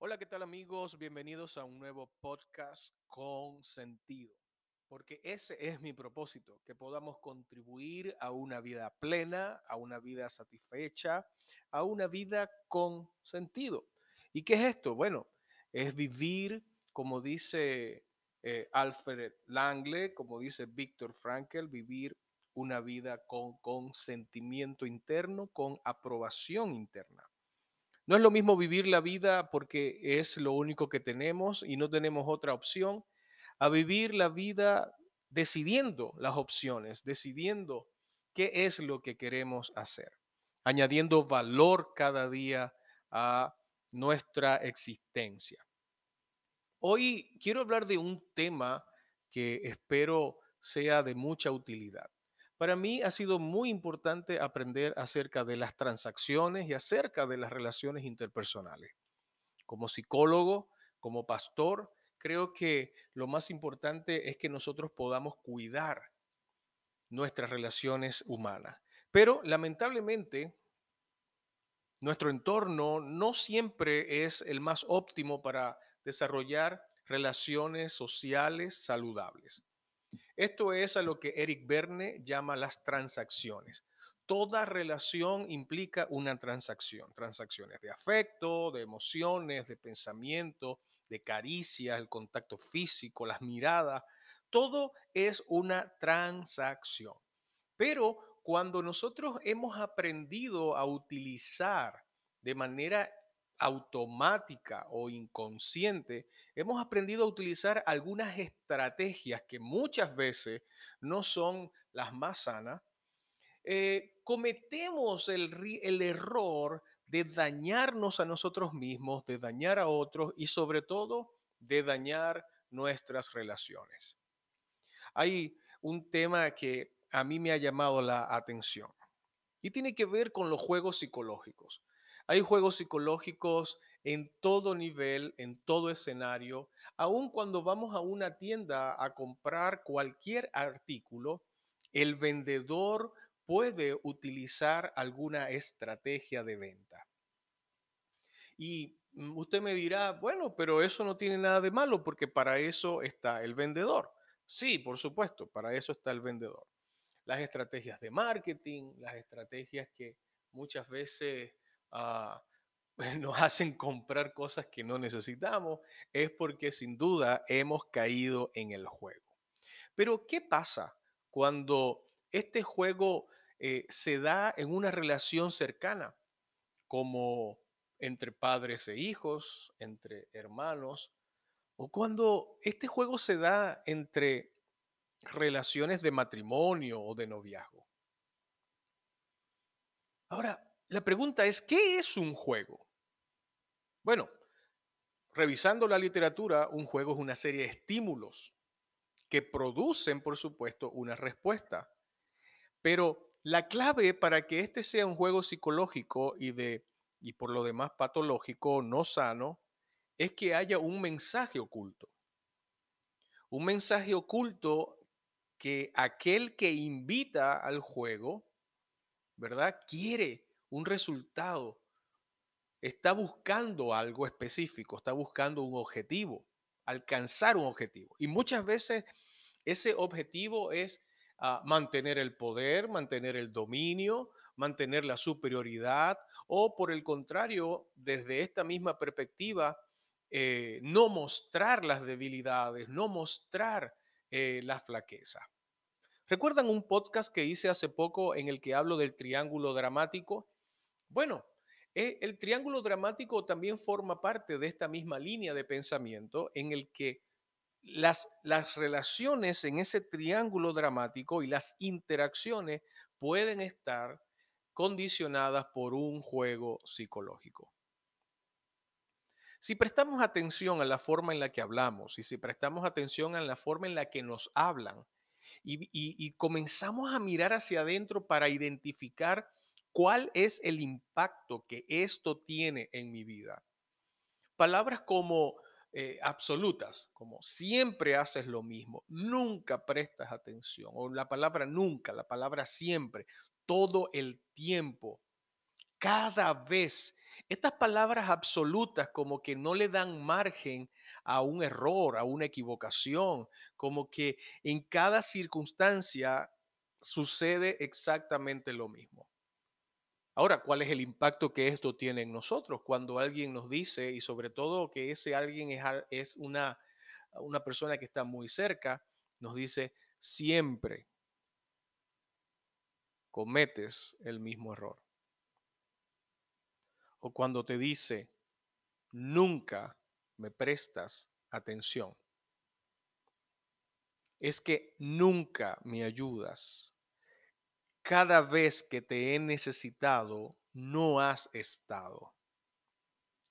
Hola, ¿qué tal amigos? Bienvenidos a un nuevo podcast con sentido, porque ese es mi propósito, que podamos contribuir a una vida plena, a una vida satisfecha, a una vida con sentido. ¿Y qué es esto? Bueno, es vivir, como dice eh, Alfred Langley, como dice Víctor Frankel, vivir una vida con consentimiento interno, con aprobación interna. No es lo mismo vivir la vida porque es lo único que tenemos y no tenemos otra opción, a vivir la vida decidiendo las opciones, decidiendo qué es lo que queremos hacer, añadiendo valor cada día a nuestra existencia. Hoy quiero hablar de un tema que espero sea de mucha utilidad. Para mí ha sido muy importante aprender acerca de las transacciones y acerca de las relaciones interpersonales. Como psicólogo, como pastor, creo que lo más importante es que nosotros podamos cuidar nuestras relaciones humanas. Pero lamentablemente, nuestro entorno no siempre es el más óptimo para desarrollar relaciones sociales saludables. Esto es a lo que Eric Berne llama las transacciones. Toda relación implica una transacción, transacciones de afecto, de emociones, de pensamiento, de caricias, el contacto físico, las miradas, todo es una transacción. Pero cuando nosotros hemos aprendido a utilizar de manera automática o inconsciente, hemos aprendido a utilizar algunas estrategias que muchas veces no son las más sanas, eh, cometemos el, el error de dañarnos a nosotros mismos, de dañar a otros y sobre todo de dañar nuestras relaciones. Hay un tema que a mí me ha llamado la atención y tiene que ver con los juegos psicológicos. Hay juegos psicológicos en todo nivel, en todo escenario. Aun cuando vamos a una tienda a comprar cualquier artículo, el vendedor puede utilizar alguna estrategia de venta. Y mm, usted me dirá, bueno, pero eso no tiene nada de malo porque para eso está el vendedor. Sí, por supuesto, para eso está el vendedor. Las estrategias de marketing, las estrategias que muchas veces Ah, nos hacen comprar cosas que no necesitamos, es porque sin duda hemos caído en el juego. Pero, ¿qué pasa cuando este juego eh, se da en una relación cercana, como entre padres e hijos, entre hermanos, o cuando este juego se da entre relaciones de matrimonio o de noviazgo? Ahora, la pregunta es, ¿qué es un juego? Bueno, revisando la literatura, un juego es una serie de estímulos que producen, por supuesto, una respuesta. Pero la clave para que este sea un juego psicológico y de y por lo demás patológico, no sano, es que haya un mensaje oculto. Un mensaje oculto que aquel que invita al juego, ¿verdad? Quiere un resultado, está buscando algo específico, está buscando un objetivo, alcanzar un objetivo. Y muchas veces ese objetivo es ah, mantener el poder, mantener el dominio, mantener la superioridad o por el contrario, desde esta misma perspectiva, eh, no mostrar las debilidades, no mostrar eh, la flaqueza. ¿Recuerdan un podcast que hice hace poco en el que hablo del triángulo dramático? Bueno, eh, el triángulo dramático también forma parte de esta misma línea de pensamiento en el que las, las relaciones en ese triángulo dramático y las interacciones pueden estar condicionadas por un juego psicológico. Si prestamos atención a la forma en la que hablamos y si prestamos atención a la forma en la que nos hablan y, y comenzamos a mirar hacia adentro para identificar ¿Cuál es el impacto que esto tiene en mi vida? Palabras como eh, absolutas, como siempre haces lo mismo, nunca prestas atención, o la palabra nunca, la palabra siempre, todo el tiempo, cada vez. Estas palabras absolutas como que no le dan margen a un error, a una equivocación, como que en cada circunstancia sucede exactamente lo mismo. Ahora, ¿cuál es el impacto que esto tiene en nosotros cuando alguien nos dice, y sobre todo que ese alguien es, una, una persona que está muy cerca, nos dice, siempre cometes el mismo error? O cuando te dice, nunca me prestas atención. Es que nunca me ayudas. Cada vez que te he necesitado, no has estado.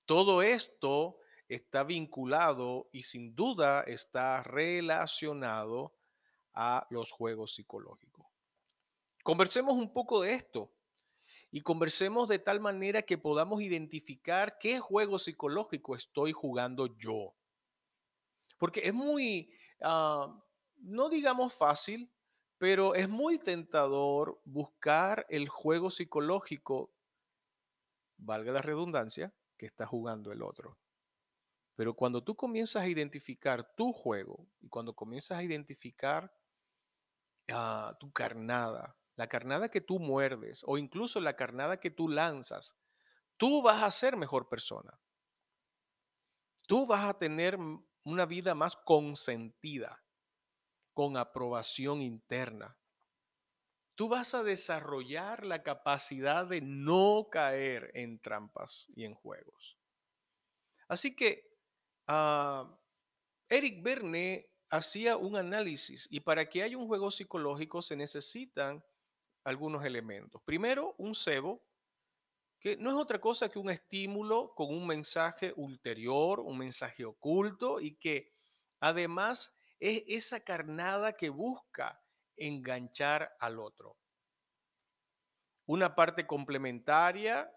Todo esto está vinculado y sin duda está relacionado a los juegos psicológicos. Conversemos un poco de esto y conversemos de tal manera que podamos identificar qué juego psicológico estoy jugando yo. Porque es muy, ah, no digamos fácil, pero es muy tentador buscar el juego psicológico, valga la redundancia, que está jugando el otro. Pero cuando tú comienzas a identificar tu juego y cuando comienzas a identificar ah, tu carnada, la carnada que tú muerdes o incluso la carnada que tú lanzas, tú vas a ser mejor persona. Tú vas a tener una vida más consentida, con aprobación interna. Tú vas a desarrollar la capacidad de no caer en trampas y en juegos. Así que ah, Eric Berne hacía un análisis y para que haya un juego psicológico se necesitan algunos elementos. Primero, un cebo, que no es otra cosa que un estímulo con un mensaje ulterior, un mensaje oculto y que además es esa carnada que busca enganchar al otro. Una parte complementaria,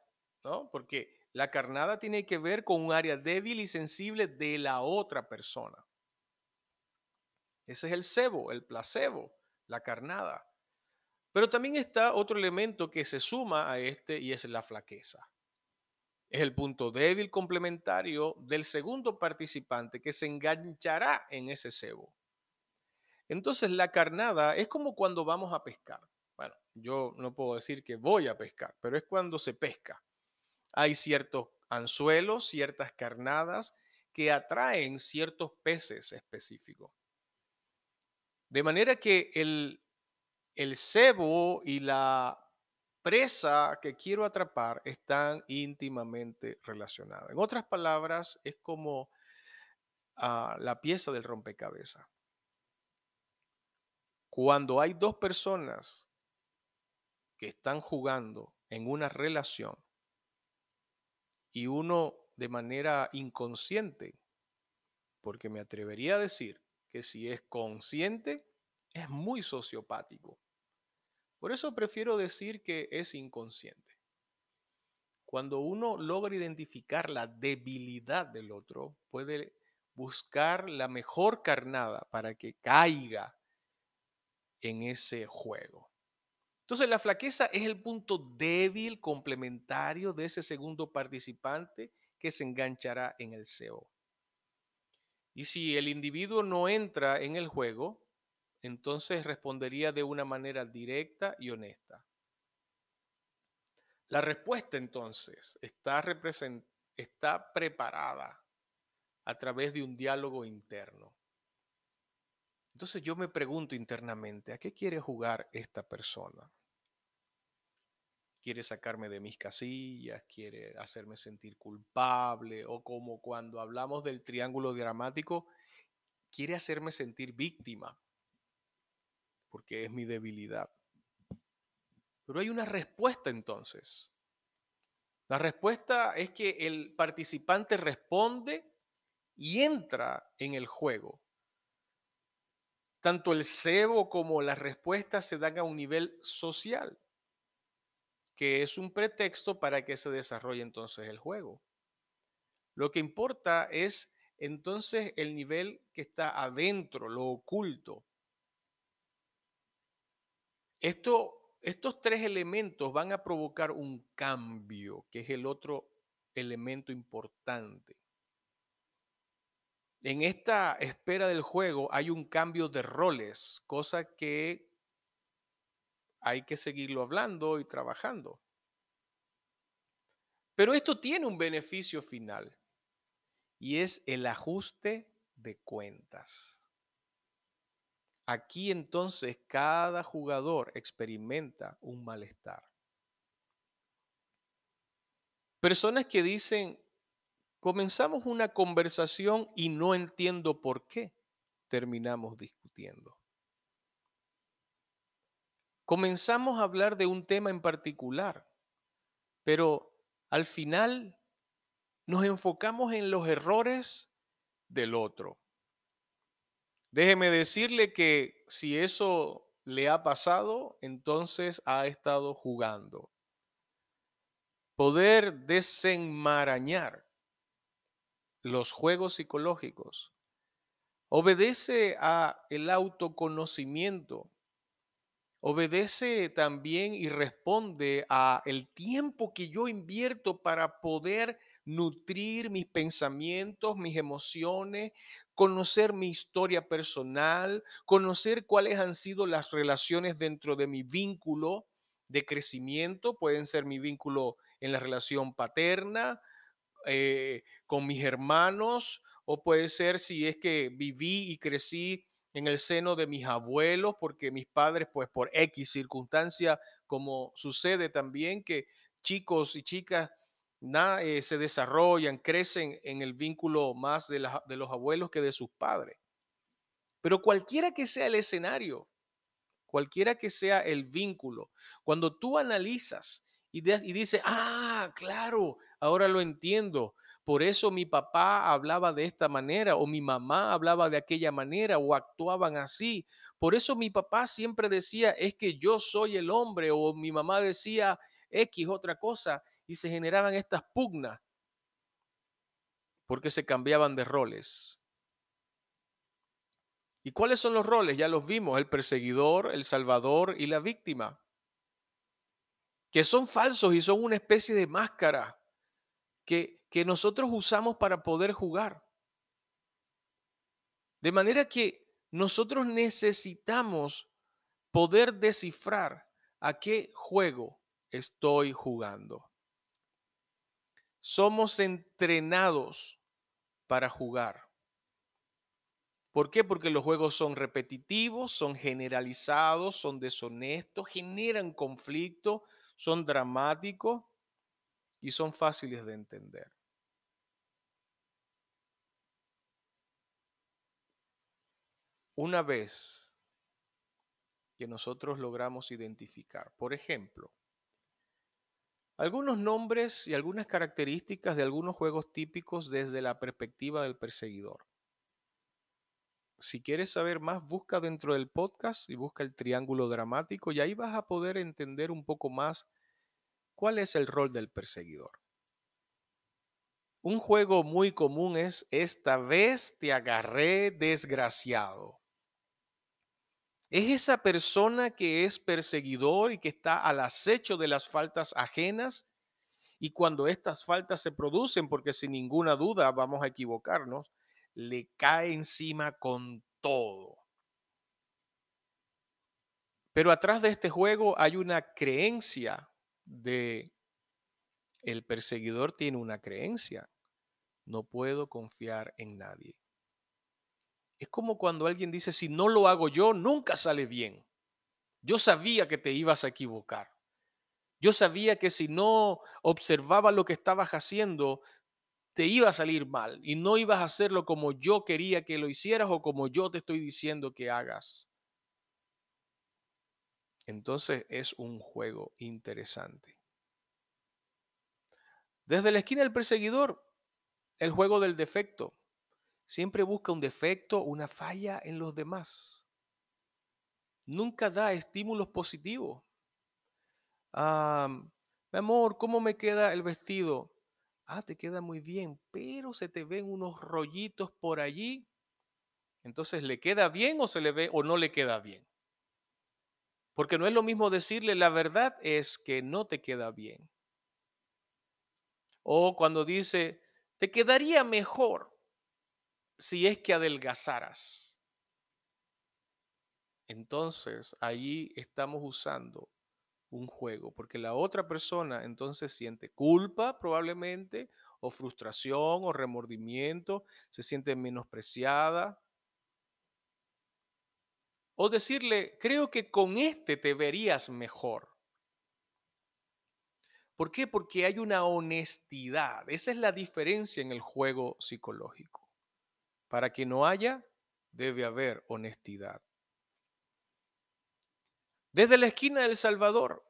¿no? Porque la carnada tiene que ver con un área débil y sensible de la otra persona. Ese es el cebo, el placebo, la carnada. Pero también está otro elemento que se suma a este y es la flaqueza. Es el punto débil complementario del segundo participante que se enganchará en ese cebo. Entonces la carnada es como cuando vamos a pescar. Bueno, yo no puedo decir que voy a pescar, pero es cuando se pesca. Hay ciertos anzuelos, ciertas carnadas que atraen ciertos peces específicos. De manera que el el cebo y la presa que quiero atrapar están íntimamente relacionadas. En otras palabras, es como ah, la pieza del rompecabezas. Cuando hay dos personas que están jugando en una relación y uno de manera inconsciente, porque me atrevería a decir que si es consciente, es muy sociopático. Por eso prefiero decir que es inconsciente. Cuando uno logra identificar la debilidad del otro, puede buscar la mejor carnada para que caiga en ese juego. Entonces la flaqueza es el punto débil complementario de ese segundo participante que se enganchará en el CEO. Y si el individuo no entra en el juego, entonces respondería de una manera directa y honesta. La respuesta entonces está, preparada a través de un diálogo interno. Entonces yo me pregunto internamente, ¿a qué quiere jugar esta persona? ¿Quiere sacarme de mis casillas? ¿Quiere hacerme sentir culpable? O como cuando hablamos del triángulo dramático, quiere hacerme sentir víctima porque es mi debilidad. Pero hay una respuesta entonces. La respuesta es que el participante responde y entra en el juego. Tanto el cebo como la respuesta se dan a un nivel social, que es un pretexto para que se desarrolle entonces el juego. Lo que importa es entonces el nivel que está adentro, lo oculto, esto estos tres elementos van a provocar un cambio, que es el otro elemento importante. En esta espera del juego hay un cambio de roles, cosa que hay que seguirlo hablando y trabajando. Pero esto tiene un beneficio final y es el ajuste de cuentas. Aquí entonces cada jugador experimenta un malestar. Personas que dicen, comenzamos una conversación y no entiendo por qué terminamos discutiendo. Comenzamos a hablar de un tema en particular, pero al final nos enfocamos en los errores del otro. Déjeme decirle que si eso le ha pasado, entonces ha estado jugando. Poder desenmarañar los juegos psicológicos obedece a el autoconocimiento obedece también y responde a el tiempo que yo invierto para poder nutrir mis pensamientos, mis emociones, conocer mi historia personal, conocer cuáles han sido las relaciones dentro de mi vínculo de crecimiento, pueden ser mi vínculo en la relación paterna, eh, con mis hermanos, o puede ser si es que viví y crecí en el seno de mis abuelos, porque mis padres, pues por X circunstancia, como sucede también que chicos y chicas eh, se desarrollan, crecen en el vínculo más de, de los abuelos que de sus padres. Pero cualquiera que sea el escenario, cualquiera que sea el vínculo, cuando tú analizas y, y dices, ah, claro, ahora lo entiendo, por eso mi papá hablaba de esta manera o mi mamá hablaba de aquella manera o actuaban así. Por eso mi papá siempre decía, es que yo soy el hombre o mi mamá decía X otra cosa y se generaban estas pugnas porque se cambiaban de roles. ¿Y cuáles son los roles? Ya los vimos, el perseguidor, el salvador y la víctima, que son falsos y son una especie de máscara que que nosotros usamos para poder jugar. De manera que nosotros necesitamos poder descifrar a qué juego estoy jugando. Somos entrenados para jugar. ¿Por qué? Porque los juegos son repetitivos, son generalizados, son deshonestos, generan conflicto, son dramáticos y son fáciles de entender. Una vez que nosotros logramos identificar, por ejemplo, algunos nombres y algunas características de algunos juegos típicos desde la perspectiva del perseguidor. Si quieres saber más, busca dentro del podcast y busca el triángulo dramático y ahí vas a poder entender un poco más cuál es el rol del perseguidor. Un juego muy común es esta vez te agarré desgraciado. Es esa persona que es perseguidor y que está al acecho de las faltas ajenas. Y cuando estas faltas se producen, porque sin ninguna duda vamos a equivocarnos, le cae encima con todo. Pero atrás de este juego hay una creencia de el perseguidor tiene una creencia. No puedo confiar en nadie. Es como cuando alguien dice, si no lo hago yo, nunca sale bien. Yo sabía que te ibas a equivocar. Yo sabía que si no observaba lo que estabas haciendo, te iba a salir mal y no ibas a hacerlo como yo quería que lo hicieras o como yo te estoy diciendo que hagas. Entonces es un juego interesante. Desde la esquina del perseguidor, el juego del defecto siempre busca un defecto, una falla en los demás. Nunca da estímulos positivos. mi amor, ¿cómo me queda el vestido? Ah, te queda muy bien, pero se te ven unos rollitos por allí. Entonces, ¿le queda bien o se le ve o no le queda bien? Porque no es lo mismo decirle la verdad es que no te queda bien. O cuando dice, te quedaría mejor si es que adelgazaras. Entonces ahí estamos usando un juego, porque la otra persona entonces siente culpa probablemente, o frustración, o remordimiento, se siente menospreciada, o decirle, creo que con este te verías mejor. ¿Por qué? Porque hay una honestidad. Esa es la diferencia en el juego psicológico. Para que no haya, debe haber honestidad. Desde la esquina del Salvador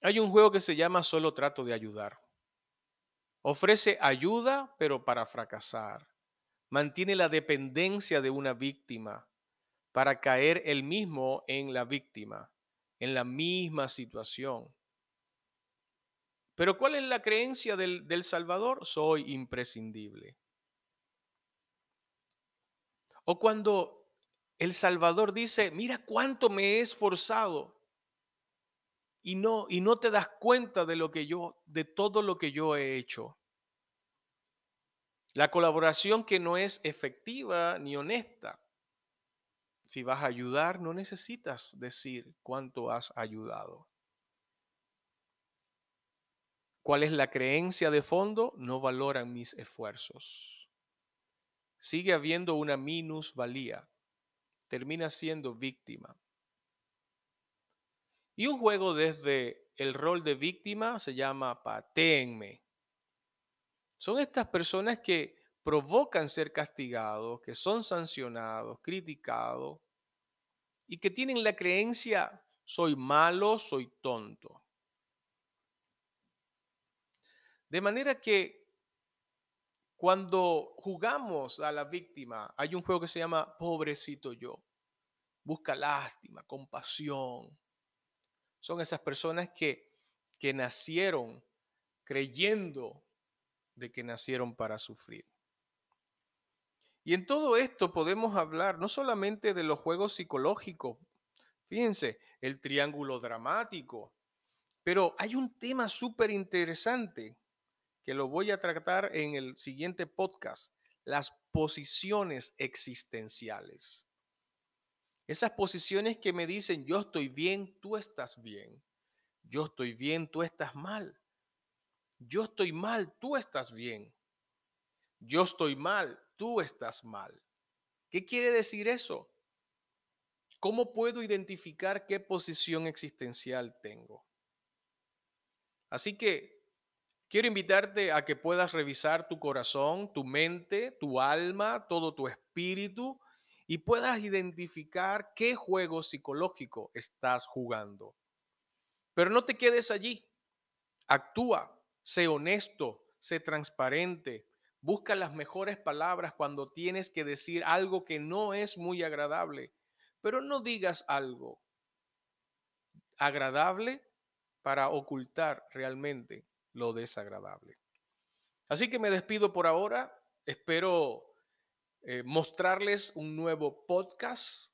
hay un juego que se llama Solo trato de ayudar. Ofrece ayuda, pero para fracasar. Mantiene la dependencia de una víctima para caer él mismo en la víctima, en la misma situación. Pero ¿cuál es la creencia del, del Salvador? Soy imprescindible. O cuando el Salvador dice, mira cuánto me he esforzado y no y no te das cuenta de lo que yo de todo lo que yo he hecho. La colaboración que no es efectiva ni honesta. Si vas a ayudar, no necesitas decir cuánto has ayudado. ¿Cuál es la creencia de fondo? No valoran mis esfuerzos. Sigue habiendo una minusvalía. Termina siendo víctima. Y un juego desde el rol de víctima se llama patéenme. Son estas personas que provocan ser castigados, que son sancionados, criticados y que tienen la creencia, soy malo, soy tonto. De manera que cuando jugamos a la víctima, hay un juego que se llama Pobrecito yo. Busca lástima, compasión. Son esas personas que, que nacieron creyendo de que nacieron para sufrir. Y en todo esto podemos hablar no solamente de los juegos psicológicos, fíjense, el triángulo dramático, pero hay un tema súper interesante que lo voy a tratar en el siguiente podcast, las posiciones existenciales. Esas posiciones que me dicen, yo estoy bien, tú estás bien. Yo estoy bien, tú estás mal. Yo estoy mal, tú estás bien. Yo estoy mal, tú estás mal. ¿Qué quiere decir eso? ¿Cómo puedo identificar qué posición existencial tengo? Así que quiero invitarte a que puedas revisar tu corazón, tu mente, tu alma, todo tu espíritu y puedas identificar qué juego psicológico estás jugando. Pero no te quedes allí. Actúa, sé honesto, sé transparente, Busca las mejores palabras cuando tienes que decir algo que no es muy agradable, pero no digas algo agradable para ocultar realmente lo desagradable. Así que me despido por ahora. Espero eh, mostrarles un nuevo podcast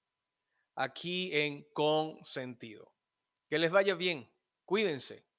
aquí en Con Sentido. Que les vaya bien. Cuídense.